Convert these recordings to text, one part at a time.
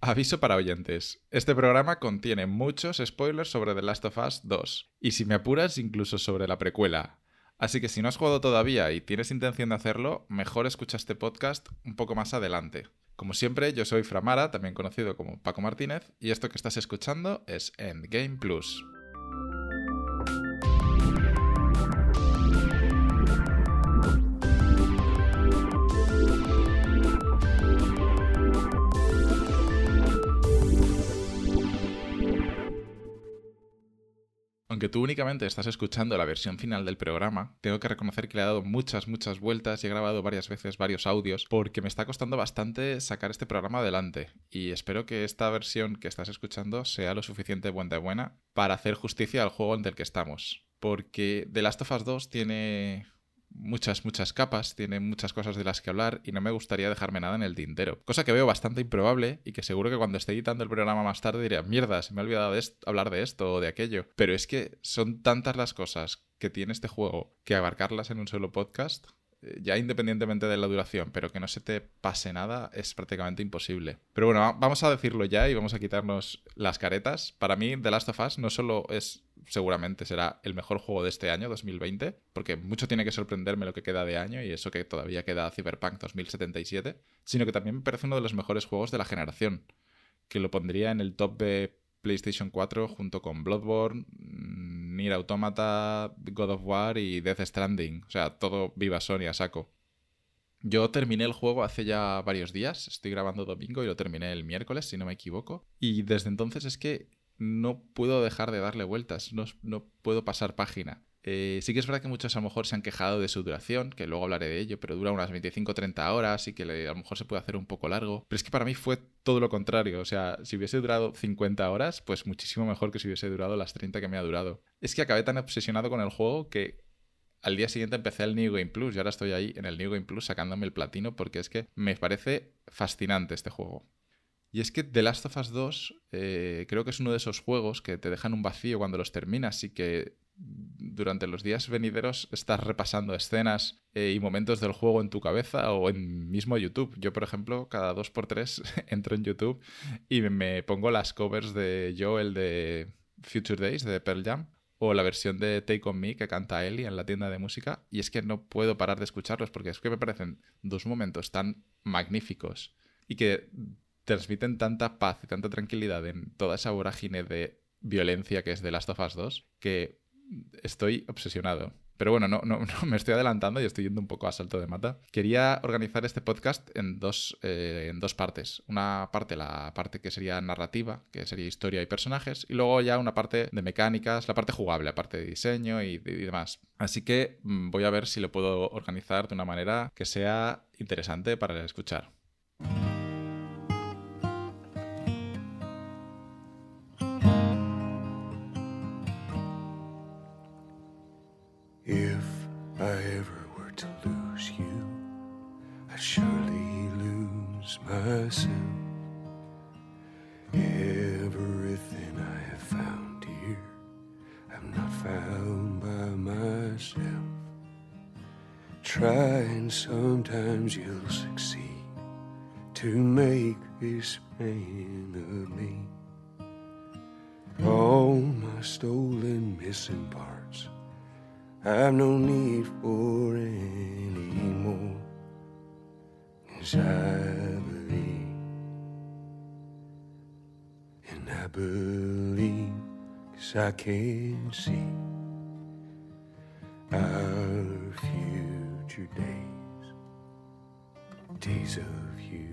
Aviso para oyentes. Este programa contiene muchos spoilers sobre The Last of Us 2. Y si me apuras, incluso sobre la precuela. Así que si no has jugado todavía y tienes intención de hacerlo, mejor escucha este podcast un poco más adelante. Como siempre, yo soy Framara, también conocido como Paco Martínez, y esto que estás escuchando es Endgame Plus. Aunque tú únicamente estás escuchando la versión final del programa, tengo que reconocer que le he dado muchas, muchas vueltas y he grabado varias veces varios audios porque me está costando bastante sacar este programa adelante. Y espero que esta versión que estás escuchando sea lo suficiente buena buena para hacer justicia al juego en el que estamos. Porque The Last of Us 2 tiene muchas, muchas capas, tiene muchas cosas de las que hablar y no me gustaría dejarme nada en el tintero. Cosa que veo bastante improbable y que seguro que cuando esté editando el programa más tarde diré, mierda, se me ha olvidado de hablar de esto o de aquello. Pero es que son tantas las cosas que tiene este juego que abarcarlas en un solo podcast ya independientemente de la duración, pero que no se te pase nada es prácticamente imposible. Pero bueno, vamos a decirlo ya y vamos a quitarnos las caretas. Para mí, The Last of Us no solo es, seguramente será el mejor juego de este año, 2020, porque mucho tiene que sorprenderme lo que queda de año y eso que todavía queda Cyberpunk 2077, sino que también me parece uno de los mejores juegos de la generación, que lo pondría en el top de PlayStation 4 junto con Bloodborne, Nier Automata, God of War y Death Stranding. O sea, todo viva Sony a saco. Yo terminé el juego hace ya varios días, estoy grabando domingo y lo terminé el miércoles, si no me equivoco. Y desde entonces es que no puedo dejar de darle vueltas, no, no puedo pasar página. Eh, sí que es verdad que muchos a lo mejor se han quejado de su duración, que luego hablaré de ello, pero dura unas 25-30 horas y que a lo mejor se puede hacer un poco largo. Pero es que para mí fue todo lo contrario. O sea, si hubiese durado 50 horas, pues muchísimo mejor que si hubiese durado las 30 que me ha durado. Es que acabé tan obsesionado con el juego que al día siguiente empecé el New Game Plus y ahora estoy ahí en el New Game Plus sacándome el platino porque es que me parece fascinante este juego. Y es que The Last of Us 2 eh, creo que es uno de esos juegos que te dejan un vacío cuando los terminas y que durante los días venideros estás repasando escenas eh, y momentos del juego en tu cabeza o en mismo YouTube. Yo, por ejemplo, cada dos por tres entro en YouTube y me pongo las covers de Joel de Future Days de Pearl Jam o la versión de Take On Me que canta Ellie en la tienda de música y es que no puedo parar de escucharlos porque es que me parecen dos momentos tan magníficos y que transmiten tanta paz y tanta tranquilidad en toda esa vorágine de violencia que es de Last of Us 2 que estoy obsesionado. Pero bueno, no, no, me estoy adelantando y estoy yendo un poco a salto de mata. Quería organizar este podcast en dos, eh, en dos partes. Una parte, la parte que sería narrativa, que sería historia y personajes, y luego ya una parte de mecánicas, la parte jugable, la parte de diseño y, y demás. Así que mm, voy a ver si lo puedo organizar de una manera que sea interesante para escuchar. Sometimes you'll succeed to make this man of me. All my stolen missing parts, I've no need for any more. Cause I believe, and I believe, cause I can see days. days of you.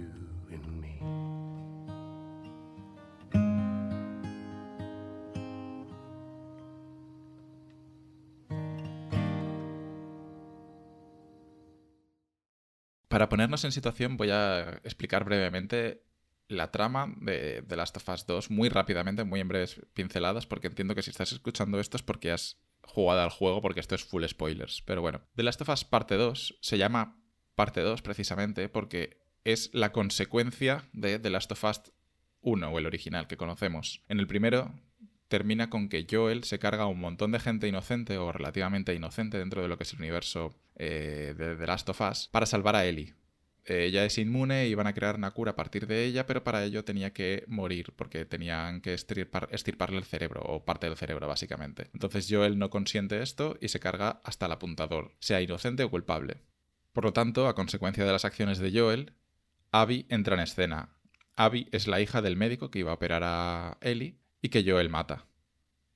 Para ponernos en situación voy a explicar brevemente la trama de The Last of Us 2 muy rápidamente, muy en breves pinceladas, porque entiendo que si estás escuchando esto es porque has jugado al juego, porque esto es full spoilers. Pero bueno, The Last of Us parte 2 se llama parte 2 precisamente porque es la consecuencia de The Last of Us 1 o el original que conocemos. En el primero termina con que Joel se carga a un montón de gente inocente o relativamente inocente dentro de lo que es el universo eh, de The Last of Us para salvar a Ellie. Ella es inmune y van a crear una cura a partir de ella, pero para ello tenía que morir porque tenían que estirparle el cerebro o parte del cerebro básicamente. Entonces Joel no consiente esto y se carga hasta el apuntador, sea inocente o culpable. Por lo tanto, a consecuencia de las acciones de Joel, Abby entra en escena. Abby es la hija del médico que iba a operar a Ellie y que Joel mata.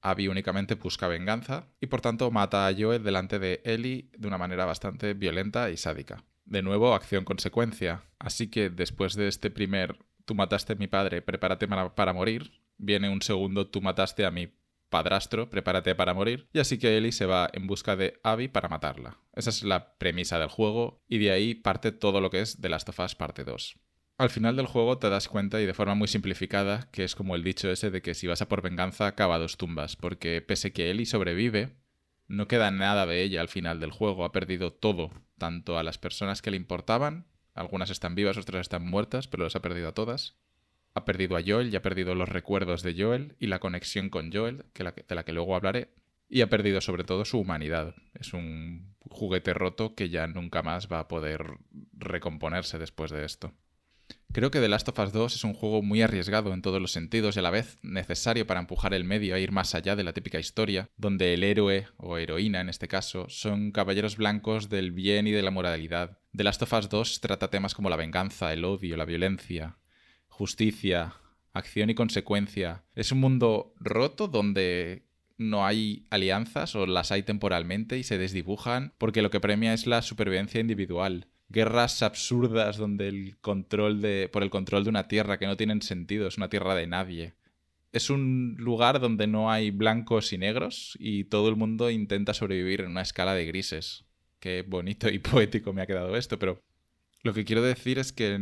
Abby únicamente busca venganza y por tanto mata a Joel delante de Ellie de una manera bastante violenta y sádica. De nuevo, acción-consecuencia. Así que después de este primer tú mataste a mi padre, prepárate para, morir, viene un segundo tú mataste a mi padrastro, prepárate para morir, y así que Ellie se va en busca de Abby para matarla. Esa es la premisa del juego, y de ahí parte todo lo que es The Last of Us parte 2. Al final del juego te das cuenta, y de forma muy simplificada, que es como el dicho ese de que si vas a por venganza, cava dos tumbas, porque pese que Ellie sobrevive, no queda nada de ella al final del juego, ha perdido todo, tanto a las personas que le importaban, algunas están vivas, otras están muertas, pero las ha perdido a todas. Ha perdido a Joel y ha perdido los recuerdos de Joel y la conexión con Joel, que de la que luego hablaré. Y ha perdido sobre todo su humanidad. Es un juguete roto que ya nunca más va a poder recomponerse después de esto. Creo que The Last of Us 2 es un juego muy arriesgado en todos los sentidos y a la vez necesario para empujar el medio a ir más allá de la típica historia, donde el héroe, o heroína en este caso, son caballeros blancos del bien y de la moralidad. The Last of Us 2 trata temas como la venganza, el odio, la violencia, justicia, acción y consecuencia. Es un mundo roto donde no hay alianzas o las hay temporalmente y se desdibujan porque lo que premia es la supervivencia individual guerras absurdas donde el control de por el control de una tierra que no tienen sentido, es una tierra de nadie. Es un lugar donde no hay blancos y negros y todo el mundo intenta sobrevivir en una escala de grises. Qué bonito y poético me ha quedado esto, pero lo que quiero decir es que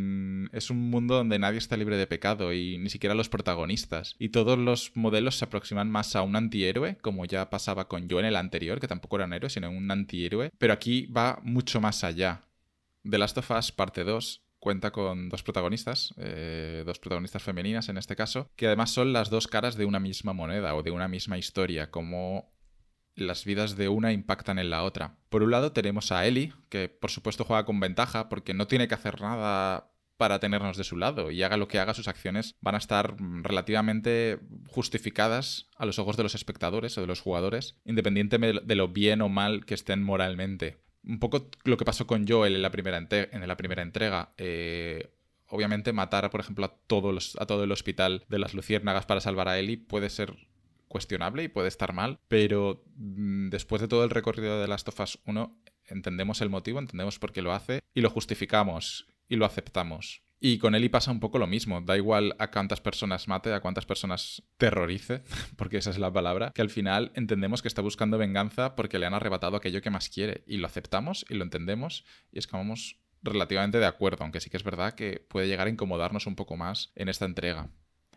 es un mundo donde nadie está libre de pecado y ni siquiera los protagonistas. Y todos los modelos se aproximan más a un antihéroe, como ya pasaba con yo en el anterior, que tampoco era un héroe, sino un antihéroe. Pero aquí va mucho más allá. The Last of Us parte 2 cuenta con dos protagonistas, eh, dos protagonistas femeninas en este caso, que además son las dos caras de una misma moneda o de una misma historia, como las vidas de una impactan en la otra. Por un lado tenemos a Ellie, que por supuesto juega con ventaja porque no tiene que hacer nada para tenernos de su lado y haga lo que haga, sus acciones van a estar relativamente justificadas a los ojos de los espectadores o de los jugadores, independientemente de lo bien o mal que estén moralmente un poco lo que pasó con Joel en la primera, en la primera entrega. Eh, obviamente matar, por ejemplo, a, todos a todo el hospital de las luciérnagas para salvar a Ellie puede ser cuestionable y puede estar mal, pero mm, después de todo el recorrido de Last of Us 1 entendemos el motivo, entendemos por qué lo hace y lo justificamos y lo aceptamos. Y con Eli pasa un poco lo mismo. Da igual a cuántas personas mate, a cuántas personas terrorice, porque esa es la palabra, que al final entendemos que está buscando venganza porque le han arrebatado aquello que más quiere. Y lo aceptamos y lo entendemos y estamos relativamente de acuerdo, aunque sí que es verdad que puede llegar a incomodarnos un poco más en esta entrega.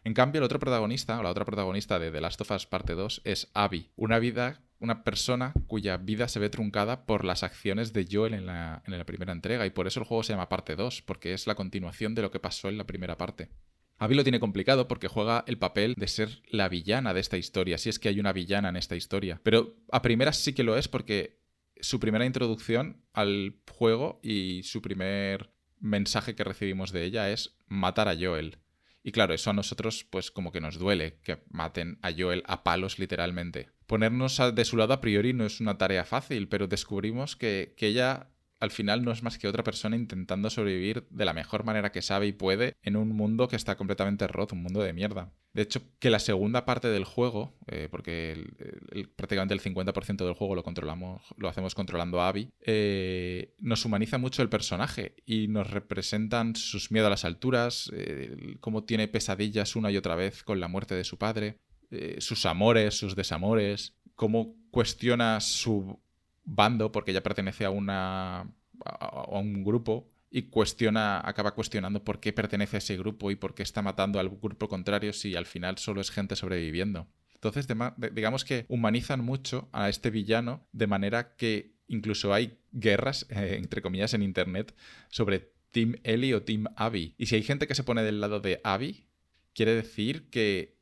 En cambio, el otro protagonista, o la otra protagonista de The Last of Us Parte 2, es Abby, una vida, una persona cuya vida se ve truncada por las acciones de Joel en la, en la primera entrega, y por eso el juego se llama Parte 2, porque es la continuación de lo que pasó en la primera parte. Abby lo tiene complicado porque juega el papel de ser la villana de esta historia, si es que hay una villana en esta historia. Pero a primeras sí que lo es porque su primera introducción al juego y su primer mensaje que recibimos de ella es matar a Joel. Y claro, eso a nosotros pues como que nos duele, que maten a Joel a palos literalmente. Ponernos de su lado a priori no es una tarea fácil, pero descubrimos que, que ella al final no es más que otra persona intentando sobrevivir de la mejor manera que sabe y puede en un mundo que está completamente roto, un mundo de mierda. De hecho, que la segunda parte del juego, eh, porque prácticamente el 50% del juego lo controlamos, lo hacemos controlando a Abby, eh, nos humaniza mucho el personaje y nos representan sus miedos a las alturas, eh, cómo tiene pesadillas una y otra vez con la muerte de su padre, sus amores, sus desamores, cómo cuestiona su bando, porque ella pertenece a una a un grupo y cuestiona, acaba cuestionando por qué pertenece a ese grupo y por qué está matando al grupo contrario si al final solo es gente sobreviviendo. Entonces, digamos que humanizan mucho a este villano de manera que incluso hay guerras, eh, entre comillas, en internet sobre Team Ellie o Team Abby. Y si hay gente que se pone del lado de Abby, quiere decir que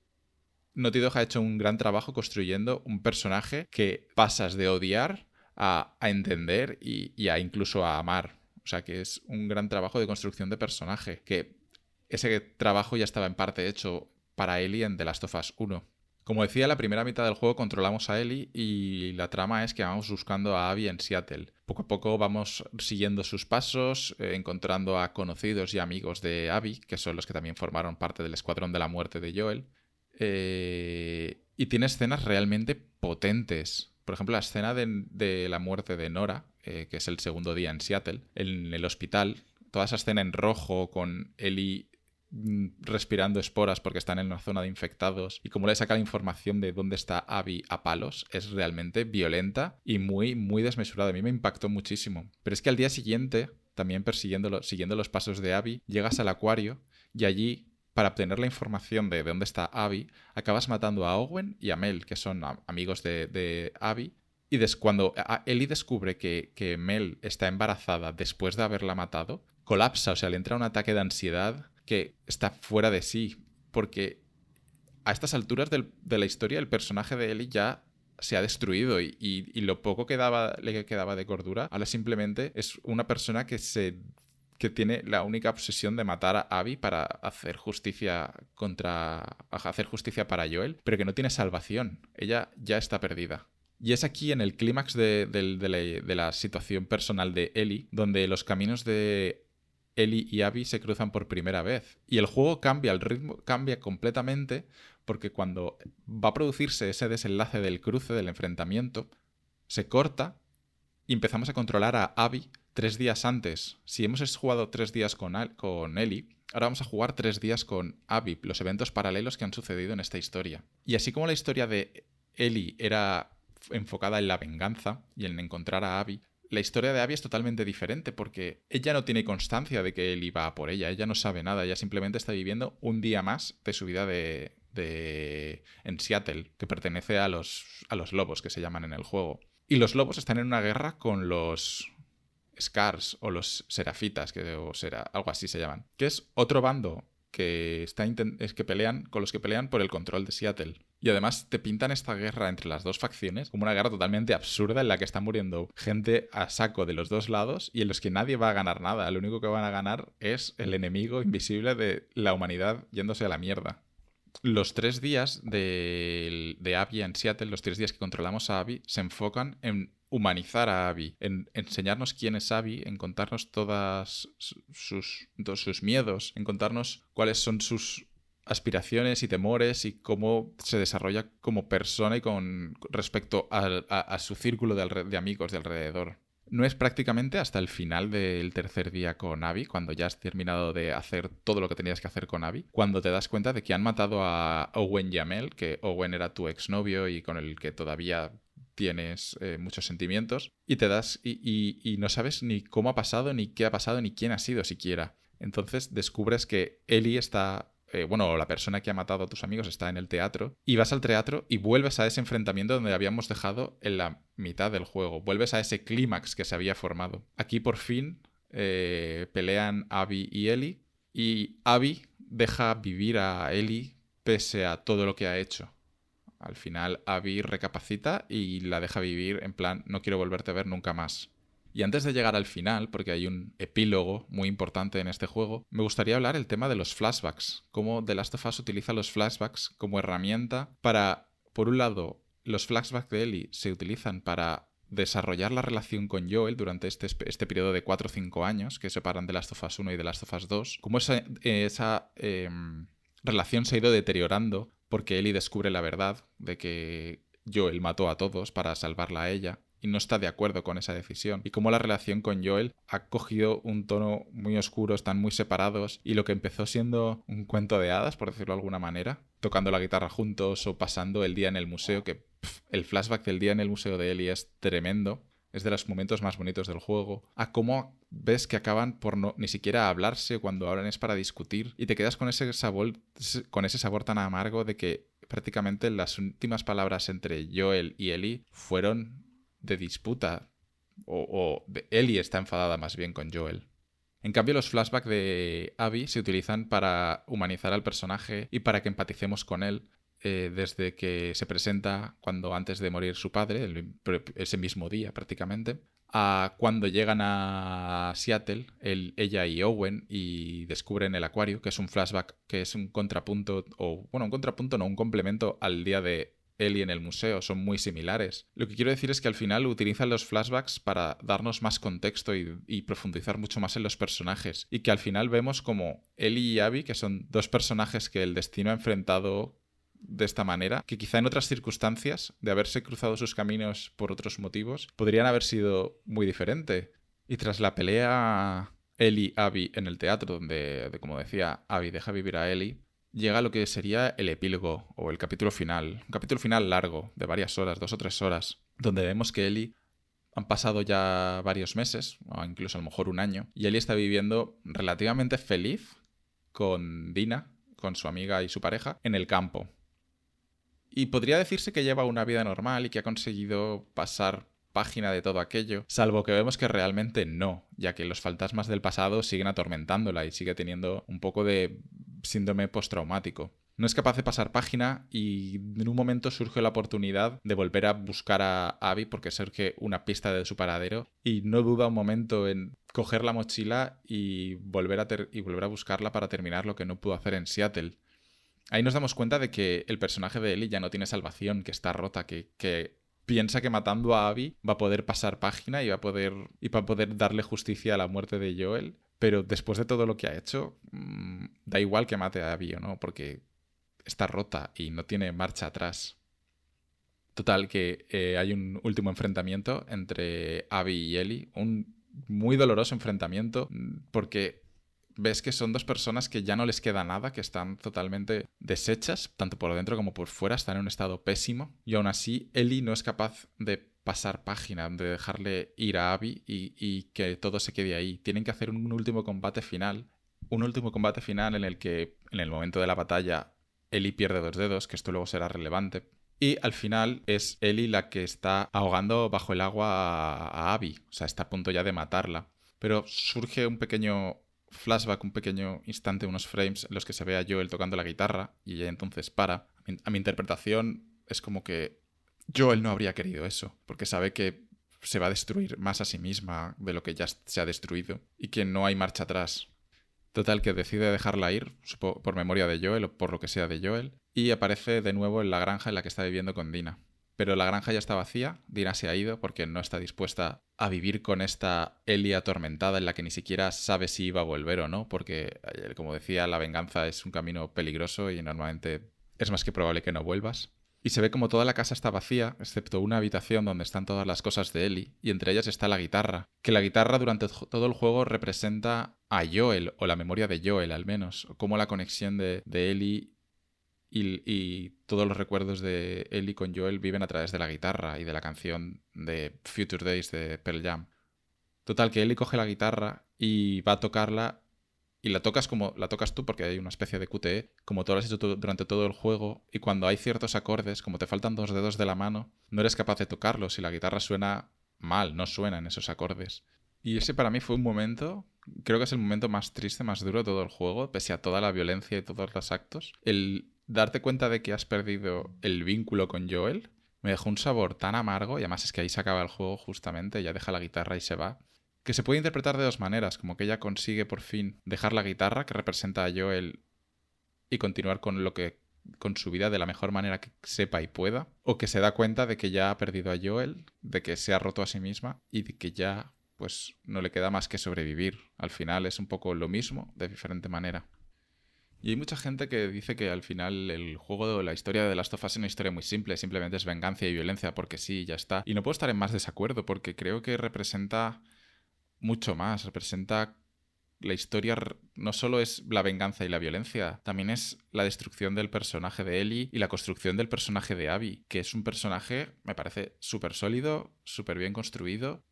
Naughty Dog ha hecho un gran trabajo construyendo un personaje que pasas de odiar a, entender y, a incluso a amar. O sea que es un gran trabajo de construcción de personaje, que ese trabajo ya estaba en parte hecho para Ellie en The Last of Us 1. Como decía, la primera mitad del juego controlamos a Ellie y la trama es que vamos buscando a Abby en Seattle. Poco a poco vamos siguiendo sus pasos, eh, encontrando a conocidos y amigos de Abby, que son los que también formaron parte del escuadrón de la muerte de Joel. Eh, y tiene escenas realmente potentes. Por ejemplo, la escena de, la muerte de Nora, eh, que es el segundo día en Seattle, en el hospital. Toda esa escena en rojo con Ellie mm, respirando esporas porque están en una zona de infectados y como le saca la información de dónde está Abby a palos es realmente violenta y muy muy desmesurada. A mí me impactó muchísimo. Pero es que al día siguiente, también persiguiendo siguiendo los pasos de Abby, llegas al acuario y allí para obtener la información de dónde está Abby, acabas matando a Owen y a Mel, que son amigos de, Abby. Y cuando Ellie descubre que, que, Mel está embarazada después de haberla matado, colapsa, o sea, le entra un ataque de ansiedad que está fuera de sí, porque a estas alturas de la historia el personaje de Ellie ya se ha destruido y, y, lo poco que daba, le quedaba de cordura, ahora simplemente es una persona que se que tiene la única obsesión de matar a Abby para hacer justicia contra. hacer justicia para Joel, pero que no tiene salvación. Ella ya está perdida. Y es aquí en el clímax de, la, situación personal de Ellie, donde los caminos de Ellie y Abby se cruzan por primera vez. Y el juego cambia, el ritmo cambia completamente, porque cuando va a producirse ese desenlace del cruce, del enfrentamiento, se corta y empezamos a controlar a Abby tres días antes. Si hemos jugado tres días con, con Ellie, ahora vamos a jugar tres días con Abby, los eventos paralelos que han sucedido en esta historia. Y así como la historia de Ellie era enfocada en la venganza y en encontrar a Abby, la historia de Abby es totalmente diferente porque ella no tiene constancia de que él iba por ella, ella no sabe nada, ella simplemente está viviendo un día más de su vida de, de en Seattle, que pertenece a los, a los lobos que se llaman en el juego. Y los lobos están en una guerra con los Scars o los Serafitas, que o será, algo así se llaman, que es otro bando que, está es que pelean con los que pelean por el control de Seattle. Y además te pintan esta guerra entre las dos facciones como una guerra totalmente absurda en la que está muriendo gente a saco de los dos lados y en los que nadie va a ganar nada. Lo único que van a ganar es el enemigo invisible de la humanidad yéndose a la mierda. Los tres días de, de Abby en Seattle, los tres días que controlamos a Abby, se enfocan en humanizar a Abby, en enseñarnos quién es Abby, en contarnos sus, todos sus miedos, en contarnos cuáles son sus aspiraciones y temores y cómo se desarrolla como persona y con respecto a, su círculo de, de, amigos de alrededor. No es prácticamente hasta el final del tercer día con Abby, cuando ya has terminado de hacer todo lo que tenías que hacer con Abby, cuando te das cuenta de que han matado a Owen Yamel, que Owen era tu exnovio y con el que todavía tienes eh, muchos sentimientos y te das y, no sabes ni cómo ha pasado, ni qué ha pasado, ni quién ha sido siquiera. Entonces descubres que Ellie está, eh, bueno, la persona que ha matado a tus amigos está en el teatro y vas al teatro y vuelves a ese enfrentamiento donde habíamos dejado en la mitad del juego, vuelves a ese clímax que se había formado. Aquí por fin eh, pelean Abby y Ellie y Abby deja vivir a Ellie pese a todo lo que ha hecho. Al final Abby recapacita y la deja vivir en plan no quiero volverte a ver nunca más. Y antes de llegar al final, porque hay un epílogo muy importante en este juego, me gustaría hablar el tema de los flashbacks, cómo The Last of Us utiliza los flashbacks como herramienta para, por un lado, los flashbacks de Ellie se utilizan para desarrollar la relación con Joel durante este, este periodo de 4 o 5 años que separan The Last of Us 1 y The Last of Us 2, cómo esa, esa em, relación se ha ido deteriorando porque Ellie descubre la verdad de que Joel mató a todos para salvarla a ella y no está de acuerdo con esa decisión. Y cómo la relación con Joel ha cogido un tono muy oscuro, están muy separados y lo que empezó siendo un cuento de hadas, por decirlo de alguna manera, tocando la guitarra juntos o pasando el día en el museo, que el flashback del día en el museo de Ellie es tremendo, es de los momentos más bonitos del juego, a cómo ves que acaban por no ni siquiera hablarse cuando hablan es para discutir y te quedas con ese sabor con ese sabor tan amargo de que prácticamente las últimas palabras entre Joel y Ellie fueron de disputa o, o Ellie está enfadada más bien con Joel. En cambio, los flashbacks de Abby se utilizan para humanizar al personaje y para que empaticemos con él, eh, desde que se presenta cuando antes de morir su padre, ese mismo día prácticamente, a cuando llegan a Seattle, ella y Owen, y descubren el acuario, que es un flashback, que es un contrapunto, o bueno, un contrapunto, no, un complemento al día de Ellie en el museo, son muy similares. Lo que quiero decir es que al final utilizan los flashbacks para darnos más contexto y, y profundizar mucho más en los personajes, y que al final vemos como Ellie y Abby, que son dos personajes que el destino ha enfrentado de esta manera, que quizá en otras circunstancias, de haberse cruzado sus caminos por otros motivos, podrían haber sido muy diferente. Y tras la pelea Ellie-Abby en el teatro, donde, como decía, Abby deja vivir a Ellie, llega lo que sería el epílogo o el capítulo final. Un capítulo final largo, de varias horas, dos o tres horas, donde vemos que Ellie han pasado ya varios meses, o incluso a lo mejor un año, y Ellie está viviendo relativamente feliz con Dina, con su amiga y su pareja, en el campo. Y podría decirse que lleva una vida normal y que ha conseguido pasar página de todo aquello, salvo que vemos que realmente no, ya que los fantasmas del pasado siguen atormentándola y sigue teniendo un poco de síndrome postraumático. No es capaz de pasar página y en un momento surge la oportunidad de volver a buscar a Abby porque surge una pista de su paradero y no duda un momento en coger la mochila y volver a, y volver a buscarla para terminar lo que no pudo hacer en Seattle. Ahí nos damos cuenta de que el personaje de Ellie ya no tiene salvación, que está rota, que, piensa que matando a Abby va a poder pasar página y va a poder, y va a poder darle justicia a la muerte de Joel. Pero después de todo lo que ha hecho, mm, da igual que mate a Abby o no, porque está rota y no tiene marcha atrás. Total, que eh, hay un último enfrentamiento entre Abby y Ellie, un muy doloroso enfrentamiento, mm, porque ves que son dos personas que ya no les queda nada, que están totalmente deshechas, tanto por dentro como por fuera, están en un estado pésimo. Y aún así, Ellie no es capaz de pasar página, de dejarle ir a Abby y, que todo se quede ahí. Tienen que hacer un último combate final. Un último combate final en el que, en el momento de la batalla, Ellie pierde dos dedos, que esto luego será relevante. Y al final es Ellie la que está ahogando bajo el agua a Abby. O sea, está a punto ya de matarla. Pero surge un pequeño flashback, un pequeño instante, unos frames en los que se ve a Joel tocando la guitarra y ella entonces para. A mi interpretación es como que Joel no habría querido eso, porque sabe que se va a destruir más a sí misma de lo que ya se ha destruido y que no hay marcha atrás. Total, que decide dejarla ir, por memoria de Joel o por lo que sea de Joel, y aparece de nuevo en la granja en la que está viviendo con Dina. Pero la granja ya está vacía, Dina se ha ido porque no está dispuesta a vivir con esta Ellie atormentada en la que ni siquiera sabe si iba a volver o no, porque, eh, como decía, la venganza es un camino peligroso y normalmente es más que probable que no vuelvas. Y se ve como toda la casa está vacía, excepto una habitación donde están todas las cosas de Ellie, y entre ellas está la guitarra. Que la guitarra durante todo el juego representa a Joel, o la memoria de Joel al menos, como la conexión de, de Ellie y, todos los recuerdos de Ellie con Joel viven a través de la guitarra y de la canción de Future Days de Pearl Jam. Total, que Ellie coge la guitarra y va a tocarla y la tocas como la tocas tú porque hay una especie de QTE, como tú lo has hecho durante todo el juego y cuando hay ciertos acordes, como te faltan dos dedos de la mano, no eres capaz de tocarlos y la guitarra suena mal, no suena en esos acordes. Y ese para mí fue un momento, creo que es el momento más triste, más duro de todo el juego, pese a toda la violencia y todos los actos. El darte cuenta de que has perdido el vínculo con Joel me dejó un sabor tan amargo, y además es que ahí se acaba el juego justamente, ya deja la guitarra y se va, que se puede interpretar de dos maneras, como que ella consigue por fin dejar la guitarra que representa a Joel y continuar con lo que con su vida de la mejor manera que sepa y pueda, o que se da cuenta de que ya ha perdido a Joel, de que se ha roto a sí misma y de que ya pues no le queda más que sobrevivir. Al final es un poco lo mismo, de diferente manera. Y hay mucha gente que dice que al final el juego, la historia de las tofas es una historia muy simple, simplemente es venganza y violencia porque sí, ya está. Y no puedo estar en más desacuerdo porque creo que representa mucho más, representa la historia no solo es la venganza y la violencia, también es la destrucción del personaje de Ellie y la construcción del personaje de Abby, que es un personaje, me parece, súper sólido, súper bien construido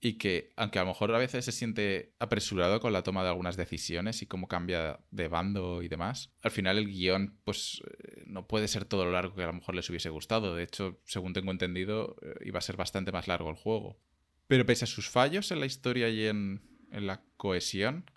y que, aunque a lo mejor a veces se siente apresurado con la toma de algunas decisiones y cómo cambia de bando y demás, al final el guion pues eh, no puede ser todo lo largo que a lo mejor les hubiese gustado. De hecho, según tengo entendido, eh, iba a ser bastante más largo el juego. Pero pese a sus fallos en la historia y en, en la cohesión,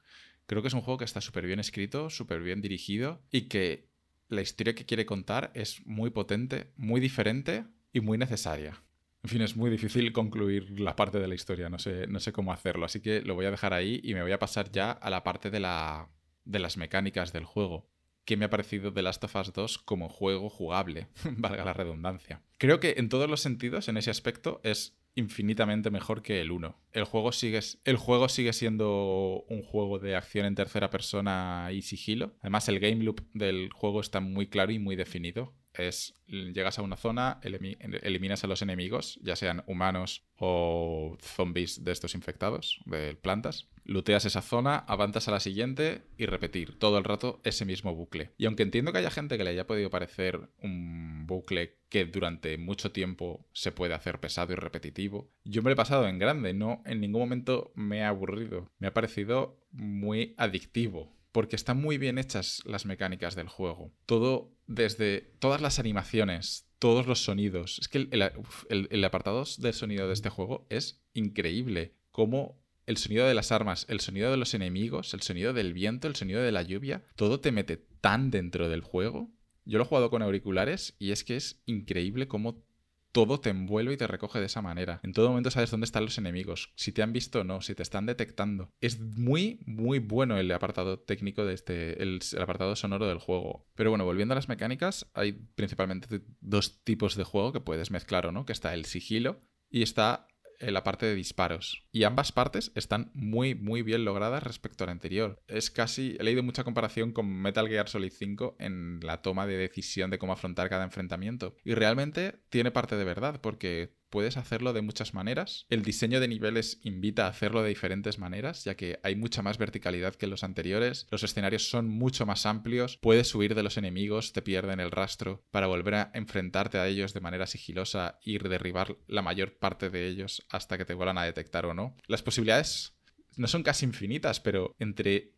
creo que es un juego que está súper bien escrito, súper bien dirigido y que la historia que quiere contar es muy potente, muy diferente y muy necesaria. En fin, es muy difícil concluir la parte de la historia, no sé, no sé cómo hacerlo, así que lo voy a dejar ahí y me voy a pasar ya a la parte de, la, de las mecánicas del juego. ¿Qué me ha parecido The Last of Us 2 como juego jugable? Valga la redundancia. Creo que en todos los sentidos, en ese aspecto, es infinitamente mejor que el 1. El juego sigue, el juego sigue siendo un juego de acción en tercera persona y sigilo. Además, el game loop del juego está muy claro y muy definido es llegas a una zona, eliminas a los enemigos, ya sean humanos o zombies de estos infectados, de plantas. Luteas esa zona, avanzas a la siguiente y repetir todo el rato ese mismo bucle. Y aunque entiendo que haya gente que le haya podido parecer un bucle que durante mucho tiempo se puede hacer pesado y repetitivo, yo me lo he pasado en grande, no en ningún momento me he aburrido. Me ha parecido muy adictivo porque están muy bien hechas las mecánicas del juego. Todo, desde todas las animaciones, todos los sonidos. Es que el, apartado del sonido de este juego es increíble. Como el sonido de las armas, el sonido de los enemigos, el sonido del viento, el sonido de la lluvia, todo te mete tan dentro del juego. Yo lo he jugado con auriculares y es que es increíble cómo todo te envuelve y te recoge de esa manera. En todo momento sabes dónde están los enemigos, si te han visto o no, si te están detectando. Es muy, muy bueno el apartado técnico de este, el, apartado sonoro del juego. Pero bueno, volviendo a las mecánicas, hay principalmente dos tipos de juego que puedes mezclar o no, que está el sigilo y está la parte de disparos. Y ambas partes están muy, muy bien logradas respecto al anterior. Es casi, he leído mucha comparación con Metal Gear Solid 5 en la toma de decisión de cómo afrontar cada enfrentamiento. Y realmente tiene parte de verdad, porque puedes hacerlo de muchas maneras. El diseño de niveles invita a hacerlo de diferentes maneras, ya que hay mucha más verticalidad que los anteriores. Los escenarios son mucho más amplios. Puedes huir de los enemigos, te pierden el rastro, para volver a enfrentarte a ellos de manera sigilosa y derribar la mayor parte de ellos hasta que te vuelvan a detectar o no. Las posibilidades no son casi infinitas, pero entre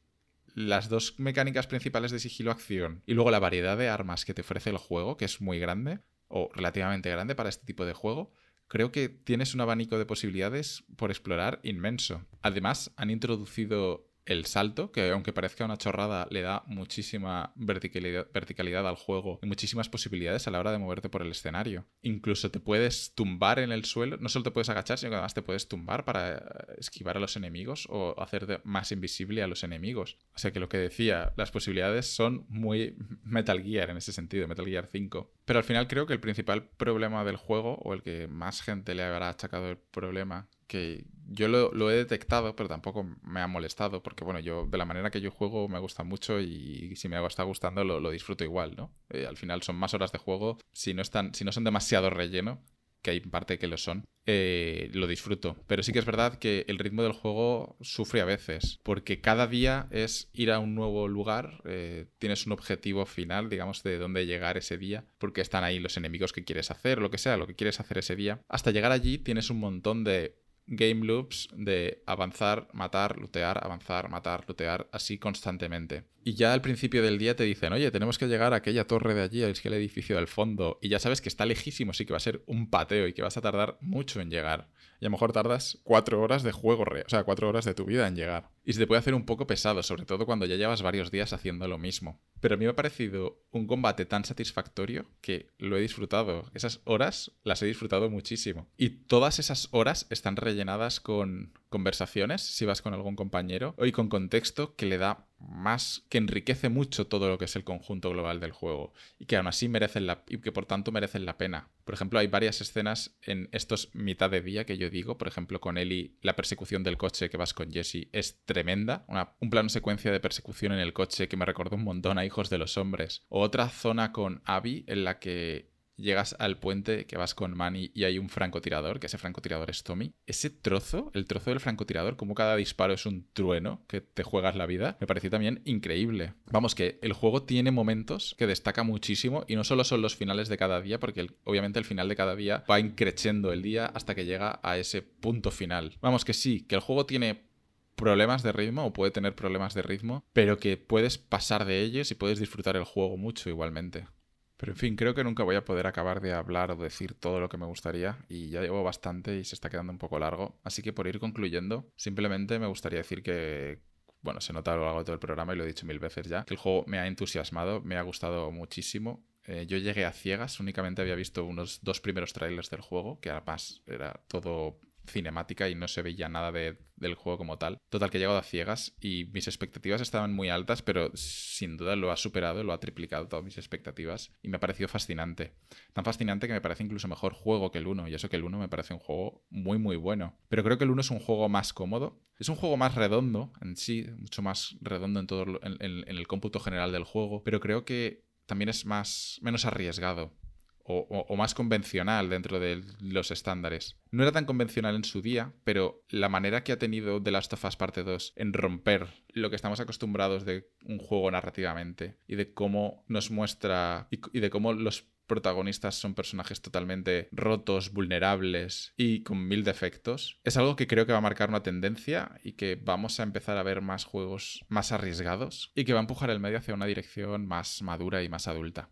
las dos mecánicas principales de sigilo-acción y luego la variedad de armas que te ofrece el juego, que es muy grande, o relativamente grande para este tipo de juego, creo que tienes un abanico de posibilidades por explorar inmenso. Además, han introducido el salto, que aunque parezca una chorrada, le da muchísima verticalidad, al juego y muchísimas posibilidades a la hora de moverte por el escenario. Incluso te puedes tumbar en el suelo, no solo te puedes agachar, sino que además te puedes tumbar para esquivar a los enemigos o hacer más invisible a los enemigos. O sea que lo que decía, las posibilidades son muy Metal Gear en ese sentido, Metal Gear 5. Pero al final creo que el principal problema del juego, o el que más gente le habrá achacado el problema, que yo lo, he detectado, pero tampoco me ha molestado, porque bueno, yo de la manera que yo juego me gusta mucho y, si me está gustando lo, disfruto igual, ¿no? Eh, al final son más horas de juego, si no, están, si no son demasiado relleno, que hay parte que lo son, eh, lo disfruto. Pero sí que es verdad que el ritmo del juego sufre a veces, porque cada día es ir a un nuevo lugar, eh, tienes un objetivo final, digamos, de dónde llegar ese día, porque están ahí los enemigos que quieres hacer, lo que sea, lo que quieres hacer ese día. Hasta llegar allí tienes un montón de game loops de avanzar, matar, lootear, avanzar, matar, lootear, así constantemente. Y ya al principio del día te dicen, oye, tenemos que llegar a aquella torre de allí, es que el edificio del fondo, y ya sabes que está lejísimo, sí que va a ser un pateo y que vas a tardar mucho en llegar. Y a lo mejor tardas cuatro horas de juego, o sea, cuatro horas de tu vida en llegar. Y se te puede hacer un poco pesado, sobre todo cuando ya llevas varios días haciendo lo mismo. Pero a mí me ha parecido un combate tan satisfactorio que lo he disfrutado. Esas horas las he disfrutado muchísimo. Y todas esas horas están rellenadas con conversaciones, si vas con algún compañero, y con contexto que le da más, que enriquece mucho todo lo que es el conjunto global del juego y que aún así merecen la, y que por tanto merecen la pena. Por ejemplo, hay varias escenas en estos mitad de día que yo digo, por ejemplo, con Ellie, la persecución del coche que vas con Jesse es tremenda, un plano secuencia de persecución en el coche que me recordó un montón a Hijos de los Hombres. O otra zona con Abby en la que llegas al puente que vas con Manny y hay un francotirador, que ese francotirador es Tommy. Ese trozo, el trozo del francotirador, como cada disparo es un trueno que te juegas la vida, me pareció también increíble. Vamos, que el juego tiene momentos que destaca muchísimo y no solo son los finales de cada día, porque obviamente el final de cada día va increciendo el día hasta que llega a ese punto final. Vamos, que sí, que el juego tiene problemas de ritmo o puede tener problemas de ritmo, pero que puedes pasar de ellos y puedes disfrutar el juego mucho igualmente. Pero en fin, creo que nunca voy a poder acabar de hablar o decir todo lo que me gustaría y ya llevo bastante y se está quedando un poco largo. Así que por ir concluyendo, simplemente me gustaría decir que, bueno, se nota a lo largo de todo el programa y lo he dicho mil veces ya, que el juego me ha entusiasmado, me ha gustado muchísimo Eh, yo llegué a ciegas, únicamente había visto unos dos primeros trailers del juego, que además era todo cinemática y no se veía nada del juego como tal. Total, que he llegado a ciegas y mis expectativas estaban muy altas, pero sin duda lo ha superado, lo ha triplicado todas mis expectativas y me ha parecido fascinante. Tan fascinante que me parece incluso mejor juego que el 1 y eso que el 1 me parece un juego muy muy bueno. Pero creo que el 1 es un juego más cómodo, es un juego más redondo en sí, mucho más redondo en todo en, en el cómputo general del juego, pero creo que también es más menos arriesgado o, más convencional dentro de los estándares. No era tan convencional en su día, pero la manera que ha tenido The Last of Us Parte 2 en romper lo que estamos acostumbrados de un juego narrativamente y de cómo nos muestra y, de cómo los protagonistas son personajes totalmente rotos, vulnerables y con mil defectos, es algo que creo que va a marcar una tendencia y que vamos a empezar a ver más juegos más arriesgados y que va a empujar el medio hacia una dirección más madura y más adulta.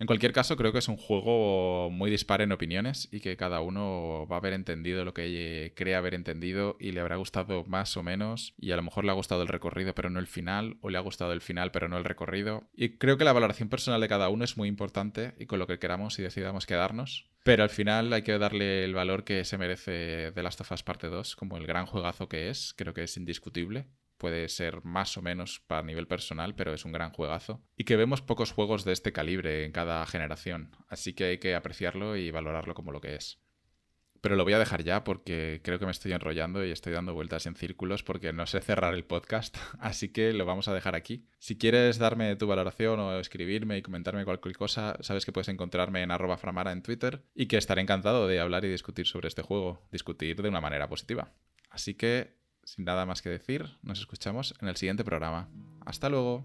En cualquier caso, creo que es un juego muy dispar en opiniones y que cada uno va a haber entendido lo que cree haber entendido y le habrá gustado más o menos y a lo mejor le ha gustado el recorrido pero no el final o le ha gustado el final pero no el recorrido. Y creo que la valoración personal de cada uno es muy importante y con lo que queramos y decidamos quedarnos. Pero al final hay que darle el valor que se merece The Last of Us Parte 2 como el gran juegazo que es, creo que es indiscutible puede ser más o menos para nivel personal, pero es un gran juegazo. Y que vemos pocos juegos de este calibre en cada generación, así que hay que apreciarlo y valorarlo como lo que es. Pero lo voy a dejar ya porque creo que me estoy enrollando y estoy dando vueltas en círculos porque no sé cerrar el podcast, así que lo vamos a dejar aquí. Si quieres darme tu valoración o escribirme y comentarme cualquier cosa, sabes que puedes encontrarme en arroba framara en Twitter y que estaré encantado de hablar y discutir sobre este juego, discutir de una manera positiva. Así que sin nada más que decir, nos escuchamos en el siguiente programa. Hasta luego.